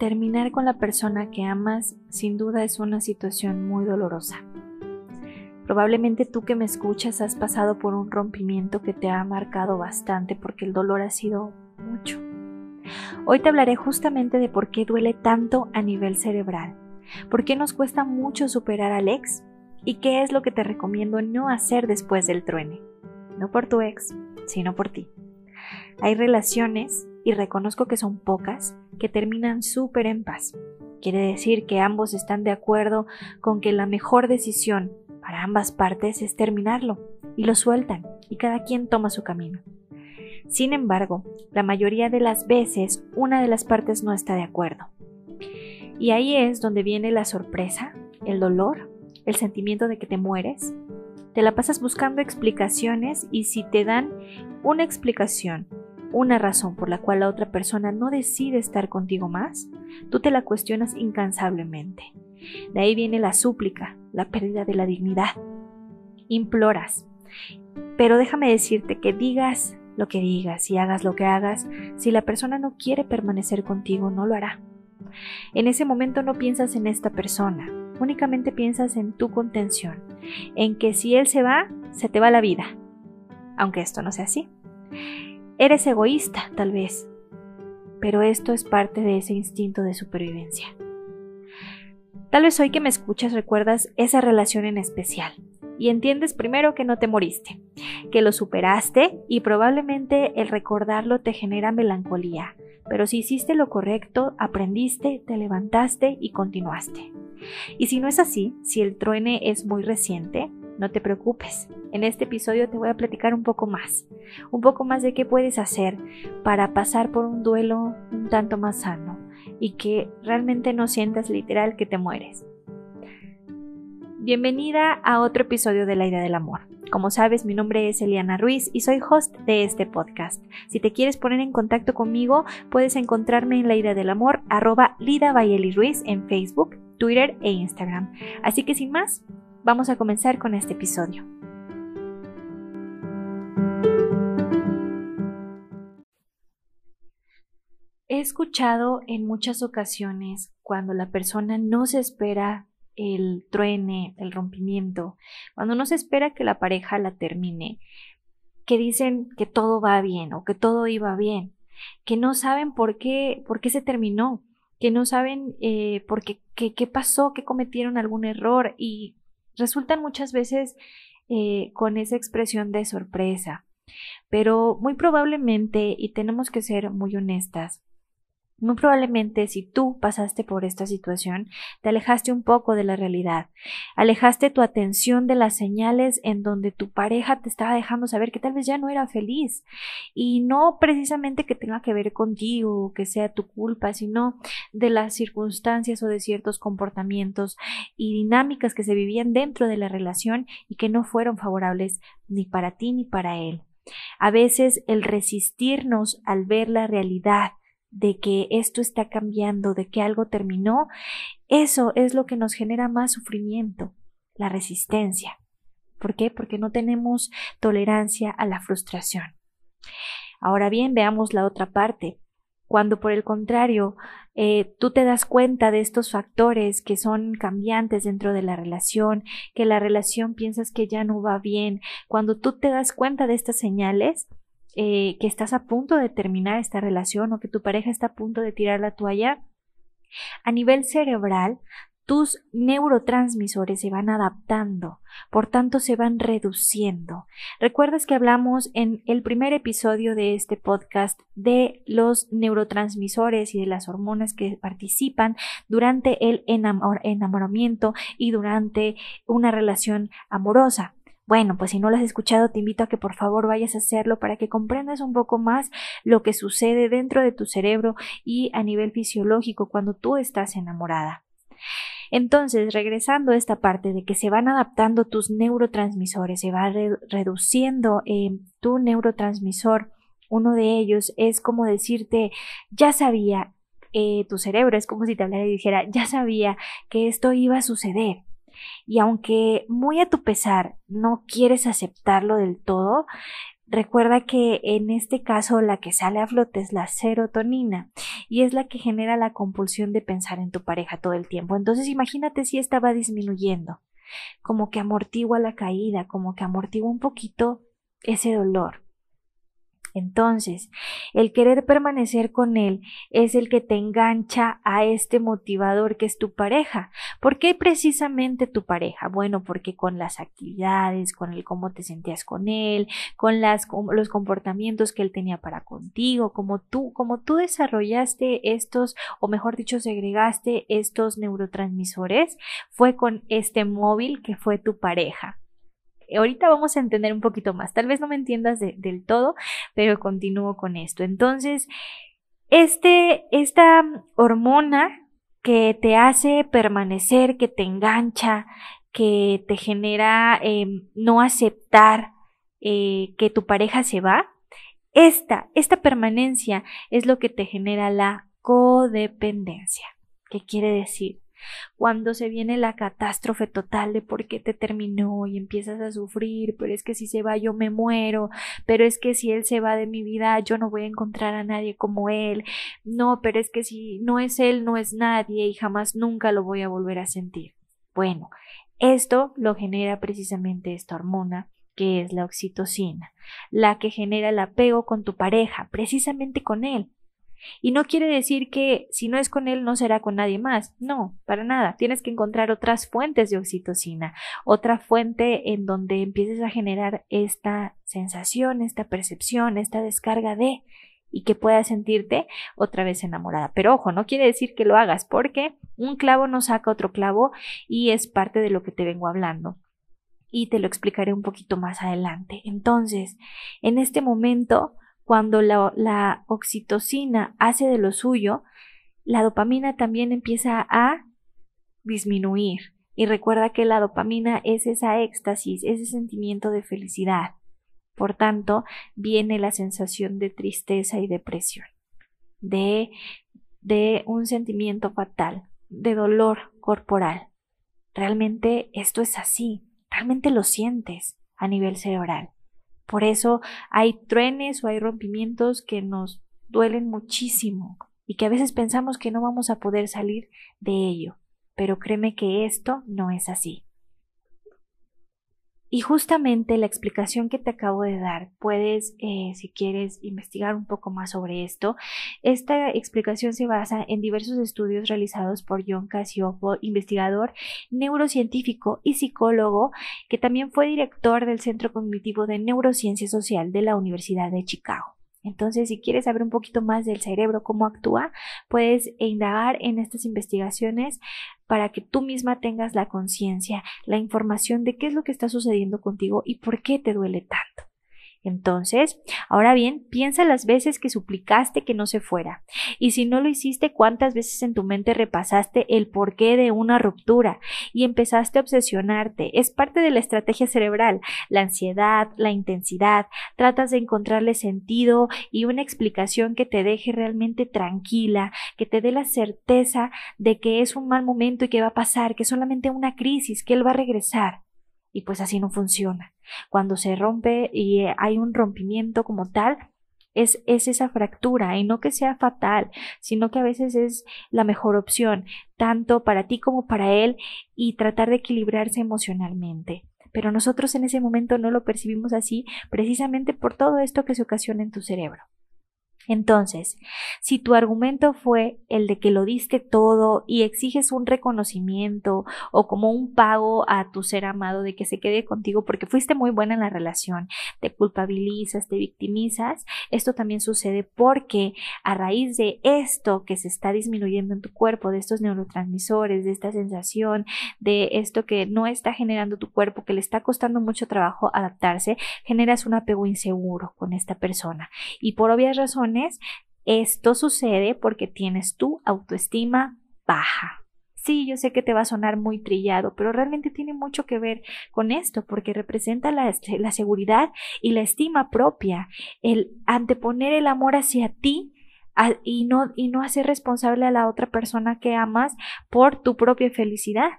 terminar con la persona que amas sin duda es una situación muy dolorosa. Probablemente tú que me escuchas has pasado por un rompimiento que te ha marcado bastante porque el dolor ha sido mucho. Hoy te hablaré justamente de por qué duele tanto a nivel cerebral, por qué nos cuesta mucho superar al ex y qué es lo que te recomiendo no hacer después del truene. No por tu ex, sino por ti. Hay relaciones, y reconozco que son pocas, que terminan súper en paz. Quiere decir que ambos están de acuerdo con que la mejor decisión para ambas partes es terminarlo y lo sueltan y cada quien toma su camino. Sin embargo, la mayoría de las veces una de las partes no está de acuerdo. Y ahí es donde viene la sorpresa, el dolor, el sentimiento de que te mueres. Te la pasas buscando explicaciones y si te dan una explicación, una razón por la cual la otra persona no decide estar contigo más, tú te la cuestionas incansablemente. De ahí viene la súplica, la pérdida de la dignidad. Imploras. Pero déjame decirte que digas lo que digas y hagas lo que hagas, si la persona no quiere permanecer contigo, no lo hará. En ese momento no piensas en esta persona, únicamente piensas en tu contención, en que si él se va, se te va la vida. Aunque esto no sea así. Eres egoísta, tal vez, pero esto es parte de ese instinto de supervivencia. Tal vez hoy que me escuchas recuerdas esa relación en especial y entiendes primero que no te moriste, que lo superaste y probablemente el recordarlo te genera melancolía, pero si hiciste lo correcto, aprendiste, te levantaste y continuaste. Y si no es así, si el truene es muy reciente, no te preocupes. En este episodio te voy a platicar un poco más, un poco más de qué puedes hacer para pasar por un duelo un tanto más sano, y que realmente no sientas literal que te mueres. Bienvenida a otro episodio de La Idea del Amor. Como sabes, mi nombre es Eliana Ruiz y soy host de este podcast. Si te quieres poner en contacto conmigo, puedes encontrarme en La Idea del Amor, arroba Lida Ruiz en Facebook, Twitter e Instagram. Así que sin más, vamos a comenzar con este episodio. He escuchado en muchas ocasiones cuando la persona no se espera el truene, el rompimiento, cuando no se espera que la pareja la termine, que dicen que todo va bien o que todo iba bien, que no saben por qué, por qué se terminó, que no saben eh, por qué, qué, pasó, que cometieron algún error y resultan muchas veces eh, con esa expresión de sorpresa. Pero muy probablemente, y tenemos que ser muy honestas, muy probablemente si tú pasaste por esta situación, te alejaste un poco de la realidad, alejaste tu atención de las señales en donde tu pareja te estaba dejando saber que tal vez ya no era feliz y no precisamente que tenga que ver contigo o que sea tu culpa, sino de las circunstancias o de ciertos comportamientos y dinámicas que se vivían dentro de la relación y que no fueron favorables ni para ti ni para él. A veces el resistirnos al ver la realidad de que esto está cambiando, de que algo terminó, eso es lo que nos genera más sufrimiento, la resistencia. ¿Por qué? Porque no tenemos tolerancia a la frustración. Ahora bien, veamos la otra parte. Cuando por el contrario eh, tú te das cuenta de estos factores que son cambiantes dentro de la relación, que la relación piensas que ya no va bien, cuando tú te das cuenta de estas señales, eh, que estás a punto de terminar esta relación o que tu pareja está a punto de tirar la toalla, a nivel cerebral, tus neurotransmisores se van adaptando, por tanto se van reduciendo. Recuerdas que hablamos en el primer episodio de este podcast de los neurotransmisores y de las hormonas que participan durante el enamoramiento y durante una relación amorosa. Bueno, pues si no lo has escuchado, te invito a que por favor vayas a hacerlo para que comprendas un poco más lo que sucede dentro de tu cerebro y a nivel fisiológico cuando tú estás enamorada. Entonces, regresando a esta parte de que se van adaptando tus neurotransmisores, se va reduciendo eh, tu neurotransmisor, uno de ellos es como decirte, ya sabía, eh, tu cerebro es como si te hablara y dijera, ya sabía que esto iba a suceder. Y aunque muy a tu pesar no quieres aceptarlo del todo, Recuerda que en este caso la que sale a flote es la serotonina y es la que genera la compulsión de pensar en tu pareja todo el tiempo. Entonces imagínate si estaba disminuyendo, como que amortigua la caída, como que amortigua un poquito ese dolor. Entonces, el querer permanecer con él es el que te engancha a este motivador que es tu pareja. ¿Por qué precisamente tu pareja? Bueno, porque con las actividades, con el cómo te sentías con él, con los comportamientos que él tenía para contigo, como tú, como tú desarrollaste estos, o mejor dicho, segregaste estos neurotransmisores, fue con este móvil que fue tu pareja ahorita vamos a entender un poquito más. Tal vez no me entiendas del todo, pero continúo con esto. Entonces, este, esta hormona que te hace permanecer, que te engancha, que te genera em, no aceptar eh, que tu pareja se va, esta, esta permanencia es lo que te genera la codependencia. ¿Qué quiere decir? Cuando se viene la catástrofe total de por qué te terminó y empiezas a sufrir, pero es que si se va yo me muero, pero es que si él se va de mi vida yo no voy a encontrar a nadie como él, no, pero es que si no es él no es nadie y jamás nunca lo voy a volver a sentir. Bueno, esto lo genera precisamente esta hormona que es la oxitocina, la que genera el apego con tu pareja, precisamente con él. Y no quiere decir que si no es con él no será con nadie más. No, para nada. Tienes que encontrar otras fuentes de oxitocina, otra fuente en donde empieces a generar esta sensación, esta percepción, esta descarga de y que puedas sentirte otra vez enamorada. Pero ojo, no quiere decir que lo hagas porque un clavo no saca otro clavo y es parte de lo que te vengo hablando y te lo explicaré un poquito más adelante. Entonces, en este momento cuando la, oxitocina hace de lo suyo, la dopamina también empieza a disminuir. Y recuerda que la dopamina es esa éxtasis, ese sentimiento de felicidad. Por tanto, viene la sensación de tristeza y depresión, de, de un sentimiento fatal, de dolor corporal. Realmente esto es así, realmente lo sientes a nivel cerebral. Por eso hay truenes o hay rompimientos que nos duelen muchísimo y que a veces pensamos que no vamos a poder salir de ello. Pero créeme que esto no es así. Y justamente la explicación que te acabo de dar, puedes, eh, si quieres investigar un poco más sobre esto, esta explicación se basa en diversos estudios realizados por John Casiopo, investigador neurocientífico y psicólogo, que también fue director del Centro Cognitivo de Neurociencia Social de la Universidad de Chicago. Entonces, si quieres saber un poquito más del cerebro, cómo actúa, puedes indagar en estas investigaciones para que tú misma tengas la conciencia, la información de qué es lo que está sucediendo contigo y por qué te duele tanto. Entonces, ahora bien, piensa las veces que suplicaste que no se fuera. Y si no lo hiciste, cuántas veces en tu mente repasaste el porqué de una ruptura y empezaste a obsesionarte. Es parte de la estrategia cerebral. La ansiedad, la intensidad. Tratas de encontrarle sentido y una explicación que te deje realmente tranquila, que te dé la certeza de que es un mal momento y que va a pasar, que es solamente una crisis, que él va a regresar. Y pues así no funciona. Cuando se rompe y eh, hay un rompimiento como tal, es, es, esa fractura y no que sea fatal, sino que a veces es la mejor opción, tanto para ti como para él, y tratar de equilibrarse emocionalmente. Pero nosotros en ese momento no lo percibimos así precisamente por todo esto que se ocasiona en tu cerebro. Entonces, si tu argumento fue el de que lo diste todo y exiges un reconocimiento o como un pago a tu ser amado de que se quede contigo porque fuiste muy buena en la relación, te culpabilizas, te victimizas, esto también sucede porque a raíz de esto que se está disminuyendo en tu cuerpo, de estos neurotransmisores, de esta sensación, de esto que no está generando tu cuerpo, que le está costando mucho trabajo adaptarse, generas un apego inseguro con esta persona. Y por obvias razones, esto sucede porque tienes tu autoestima baja. Sí, yo sé que te va a sonar muy trillado, pero realmente tiene mucho que ver con esto, porque representa la, la seguridad y la estima propia, el anteponer el amor hacia ti y, no, y no hacer responsable a la otra persona que amas por tu propia felicidad.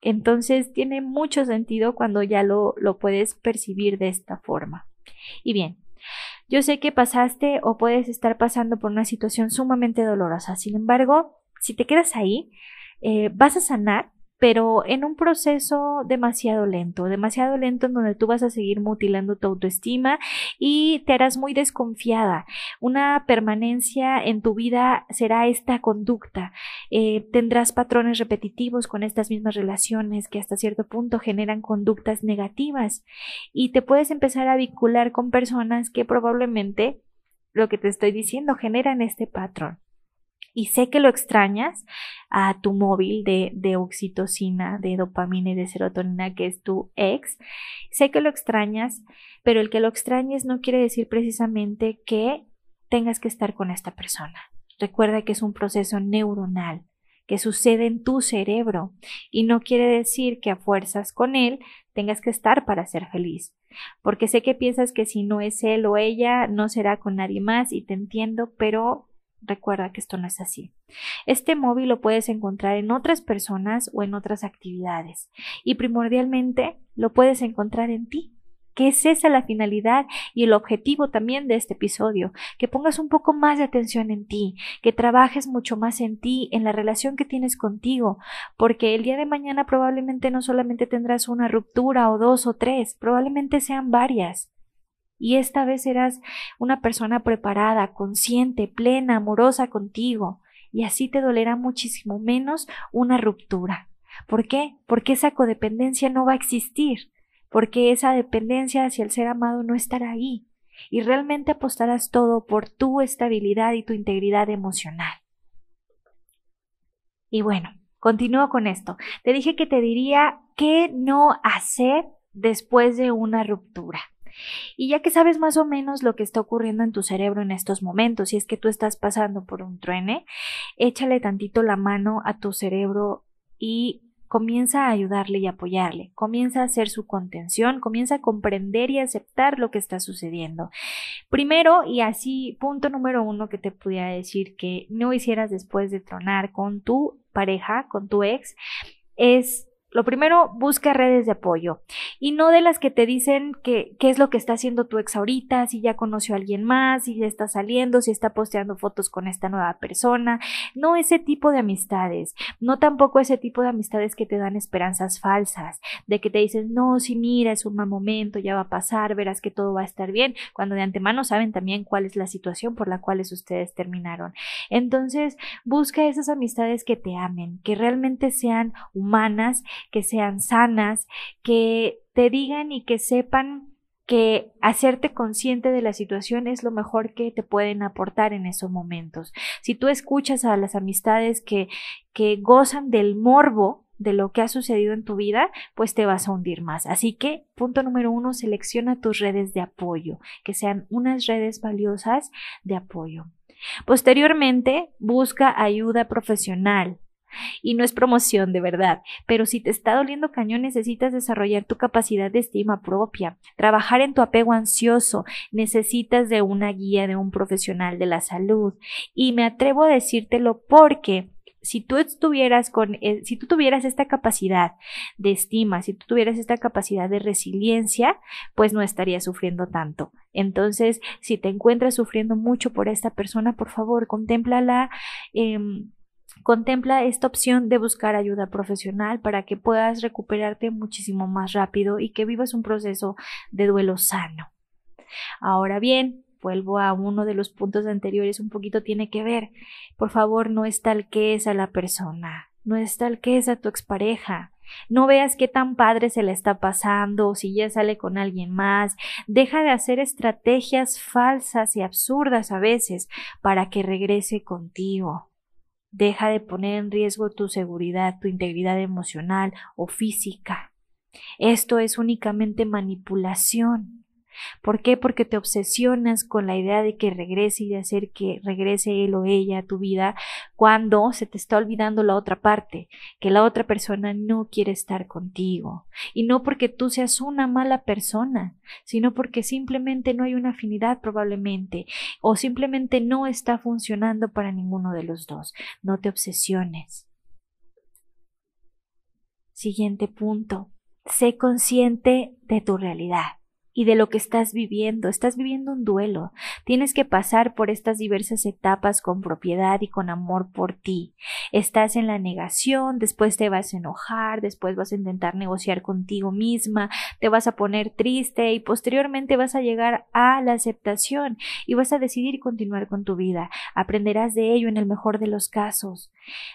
Entonces tiene mucho sentido cuando ya lo, lo puedes percibir de esta forma. Y bien, Yo sé que pasaste o puedes estar pasando por una situación sumamente dolorosa. Sin embargo, si te quedas ahí, eh, vas a sanar pero en un proceso demasiado lento, demasiado lento en donde tú vas a seguir mutilando tu autoestima y te harás muy desconfiada. Una permanencia en tu vida será esta conducta. Eh, tendrás patrones repetitivos con estas mismas relaciones que hasta cierto punto generan conductas negativas y te puedes empezar a vincular con personas que probablemente lo que te estoy diciendo generan este patrón y sé que lo extrañas a tu móvil de, de, oxitocina, de dopamina y de serotonina que es tu ex, sé que lo extrañas, pero el que lo extrañes no quiere decir precisamente que tengas que estar con esta persona. Recuerda que es un proceso neuronal que sucede en tu cerebro y no quiere decir que a fuerzas con él tengas que estar para ser feliz. Porque sé que piensas que si no es él o ella, no será con nadie más y te entiendo, pero Recuerda que esto no es así. Este móvil lo puedes encontrar en otras personas o en otras actividades y primordialmente lo puedes encontrar en ti que es esa la finalidad y el objetivo también de este episodio, que pongas un poco más de atención en ti, que trabajes mucho más en ti, en la relación que tienes contigo, porque el día de mañana probablemente no solamente tendrás una ruptura o dos o tres, probablemente sean varias. Y esta vez serás una persona preparada, consciente, plena, amorosa contigo. Y así te dolerá muchísimo menos una ruptura. ¿Por qué? Porque esa codependencia no va a existir. Porque esa dependencia hacia el ser amado no estará ahí. Y realmente apostarás todo por tu estabilidad y tu integridad emocional. Y bueno, continúo con esto. Te dije que te diría qué no hacer después de una ruptura. Y ya que sabes más o menos lo que está ocurriendo en tu cerebro en estos momentos, si es que tú estás pasando por un truene, échale tantito la mano a tu cerebro y comienza a ayudarle y apoyarle, comienza a hacer su contención, comienza a comprender y aceptar lo que está sucediendo. Primero, y así, punto número uno que te pudiera decir que no hicieras después de tronar con tu pareja, con tu ex, es lo primero, busca redes de apoyo y no de las que te dicen que, qué es lo que está haciendo tu ex ahorita, si ya conoció a alguien más, si ya está saliendo, si está posteando fotos con esta nueva persona. No ese tipo de amistades, no tampoco ese tipo de amistades que te dan esperanzas falsas, de que te dicen, no, si mira, es un mal momento, ya va a pasar, verás que todo va a estar bien, cuando de antemano saben también cuál es la situación por la cual ustedes terminaron. Entonces, busca esas amistades que te amen, que realmente sean humanas, que sean sanas, que te digan y que sepan que hacerte consciente de la situación es lo mejor que te pueden aportar en esos momentos. Si tú escuchas a las amistades que, que gozan del morbo de lo que ha sucedido en tu vida, pues te vas a hundir más. Así que, punto número uno, selecciona tus redes de apoyo, que sean unas redes valiosas de apoyo. Posteriormente, busca ayuda profesional. Y no es promoción de verdad, pero si te está doliendo cañón necesitas desarrollar tu capacidad de estima propia, trabajar en tu apego ansioso, necesitas de una guía de un profesional de la salud. Y me atrevo a decírtelo porque si tú estuvieras con, eh, si tú tuvieras esta capacidad de estima, si tú tuvieras esta capacidad de resiliencia, pues no estarías sufriendo tanto. Entonces, si te encuentras sufriendo mucho por esta persona, por favor, contémplala. Em, Contempla esta opción de buscar ayuda profesional para que puedas recuperarte muchísimo más rápido y que vivas un proceso de duelo sano. Ahora bien, vuelvo a uno de los puntos anteriores, un poquito tiene que ver. Por favor, no estalques a la persona, no estalques a tu expareja. No veas qué tan padre se le está pasando o si ya sale con alguien más. Deja de hacer estrategias falsas y absurdas a veces para que regrese contigo. Deja de poner en riesgo tu seguridad, tu integridad emocional o física. Esto es únicamente manipulación. ¿Por qué? Porque te obsesionas con la idea de que regrese y de hacer que regrese él o ella a tu vida cuando se te está olvidando la otra parte, que la otra persona no quiere estar contigo. Y no porque tú seas una mala persona, sino porque simplemente no hay una afinidad probablemente, o simplemente no está funcionando para ninguno de los dos. No te obsesiones. Siguiente punto. Sé consciente de tu realidad y de lo que estás viviendo. Estás viviendo un duelo. Tienes que pasar por estas diversas etapas con propiedad y con amor por ti. Estás en la negación, después te vas a enojar, después vas a intentar negociar contigo misma, te vas a poner triste y posteriormente vas a llegar a la aceptación y vas a decidir continuar con tu vida. Aprenderás de ello en el mejor de los casos.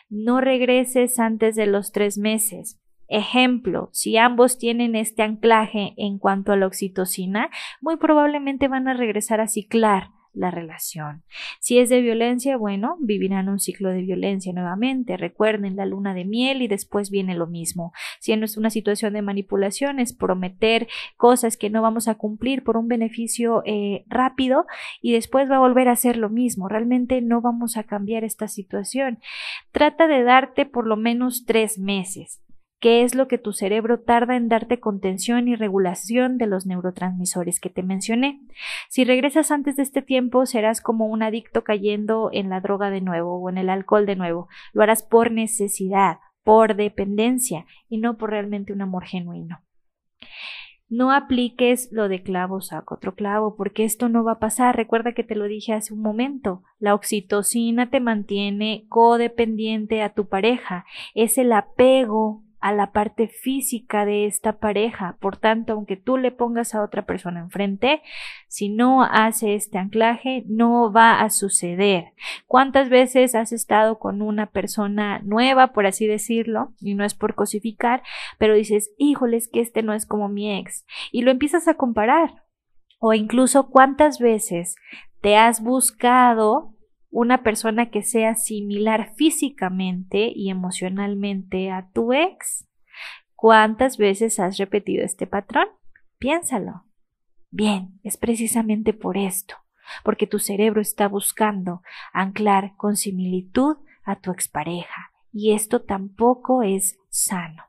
No regreses antes de los tres meses. Ejemplo, si ambos tienen este anclaje en cuanto a la oxitocina, muy probablemente van a regresar a ciclar la relación. Si es de violencia, bueno, vivirán un ciclo de violencia nuevamente. Recuerden la luna de miel y después viene lo mismo. Si no es una situación de manipulación, es prometer cosas que no vamos a cumplir por un beneficio eh, rápido y después va a volver a ser lo mismo. Realmente no vamos a cambiar esta situación. Trata de darte por lo menos tres meses qué es lo que tu cerebro tarda en darte contención y regulación de los neurotransmisores que te mencioné. Si regresas antes de este tiempo, serás como un adicto cayendo en la droga de nuevo o en el alcohol de nuevo. Lo harás por necesidad, por dependencia y no por realmente un amor genuino. No apliques lo de clavo saco otro clavo, porque esto no va a pasar. Recuerda que te lo dije hace un momento. La oxitocina te mantiene codependiente a tu pareja. Es el apego a la parte física de esta pareja. Por tanto, aunque tú le pongas a otra persona enfrente, si no hace este anclaje, no va a suceder. ¿Cuántas veces has estado con una persona nueva, por así decirlo, y no es por cosificar, pero dices, híjoles, que este no es como mi ex, y lo empiezas a comparar? O incluso cuántas veces te has buscado una persona que sea similar físicamente y emocionalmente a tu ex. ¿Cuántas veces has repetido este patrón? Piénsalo. Bien, es precisamente por esto, porque tu cerebro está buscando anclar con similitud a tu expareja, y esto tampoco es sano.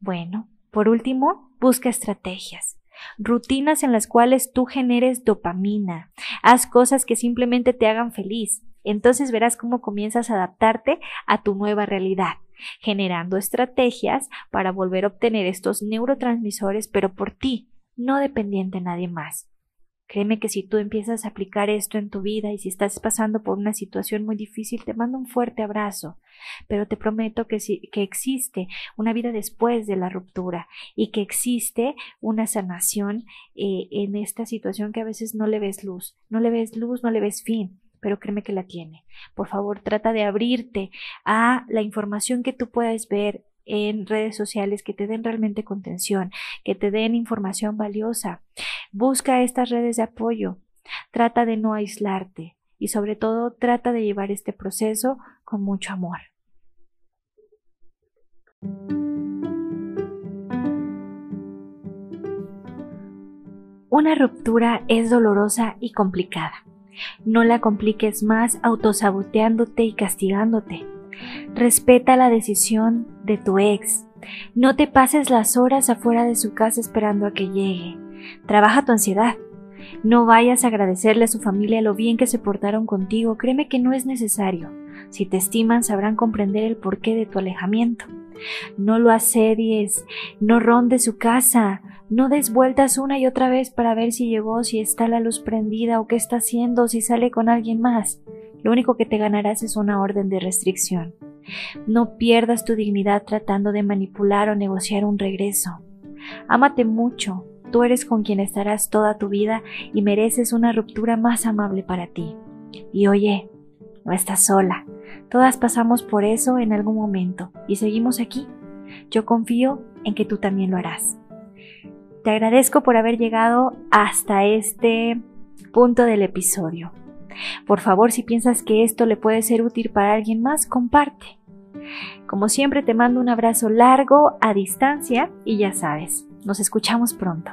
Bueno, por último, busca estrategias rutinas en las cuales tú generes dopamina, haz cosas que simplemente te hagan feliz. Entonces verás cómo comienzas a adaptarte a tu nueva realidad, generando estrategias para volver a obtener estos neurotransmisores, pero por ti, no dependiente de nadie más. Créeme que si tú empiezas a aplicar esto en tu vida y si estás pasando por una situación muy difícil, te mando un fuerte abrazo. Pero te prometo que, que existe una vida después de la ruptura y que existe una sanación eh, en esta situación que a veces no le ves luz, no le ves luz, no le ves fin pero créeme que la tiene. Por favor, trata de abrirte a la información que tú puedes ver en redes sociales que te den realmente contención, que te den información valiosa. Busca estas redes de apoyo. Trata de no aislarte y sobre todo trata de llevar este proceso con mucho amor. Una ruptura es dolorosa y complicada. No la compliques más autosaboteándote y castigándote. Respeta la decisión de tu ex. No te pases las horas afuera de su casa esperando a que llegue. Trabaja tu ansiedad. No vayas a agradecerle a su familia lo bien que se portaron contigo. Créeme que no es necesario. Si te estiman sabrán comprender el porqué de tu alejamiento. No lo asedies, no rondes su casa, no des vueltas una y otra vez para ver si llegó, si está la luz prendida o qué está haciendo, si sale con alguien más. Lo único que te ganarás es una orden de restricción. No pierdas tu dignidad tratando de manipular o negociar un regreso. Ámate mucho, tú eres con quien estarás toda tu vida y mereces una ruptura más amable para ti. Y oye, no estás sola. Todas pasamos por eso en algún momento y seguimos aquí. Yo confío en que tú también lo harás. Te agradezco por haber llegado hasta este punto del episodio. Por favor, si piensas que esto le puede ser útil para alguien más, comparte. Como siempre, te mando un abrazo largo a distancia y ya sabes, nos escuchamos pronto.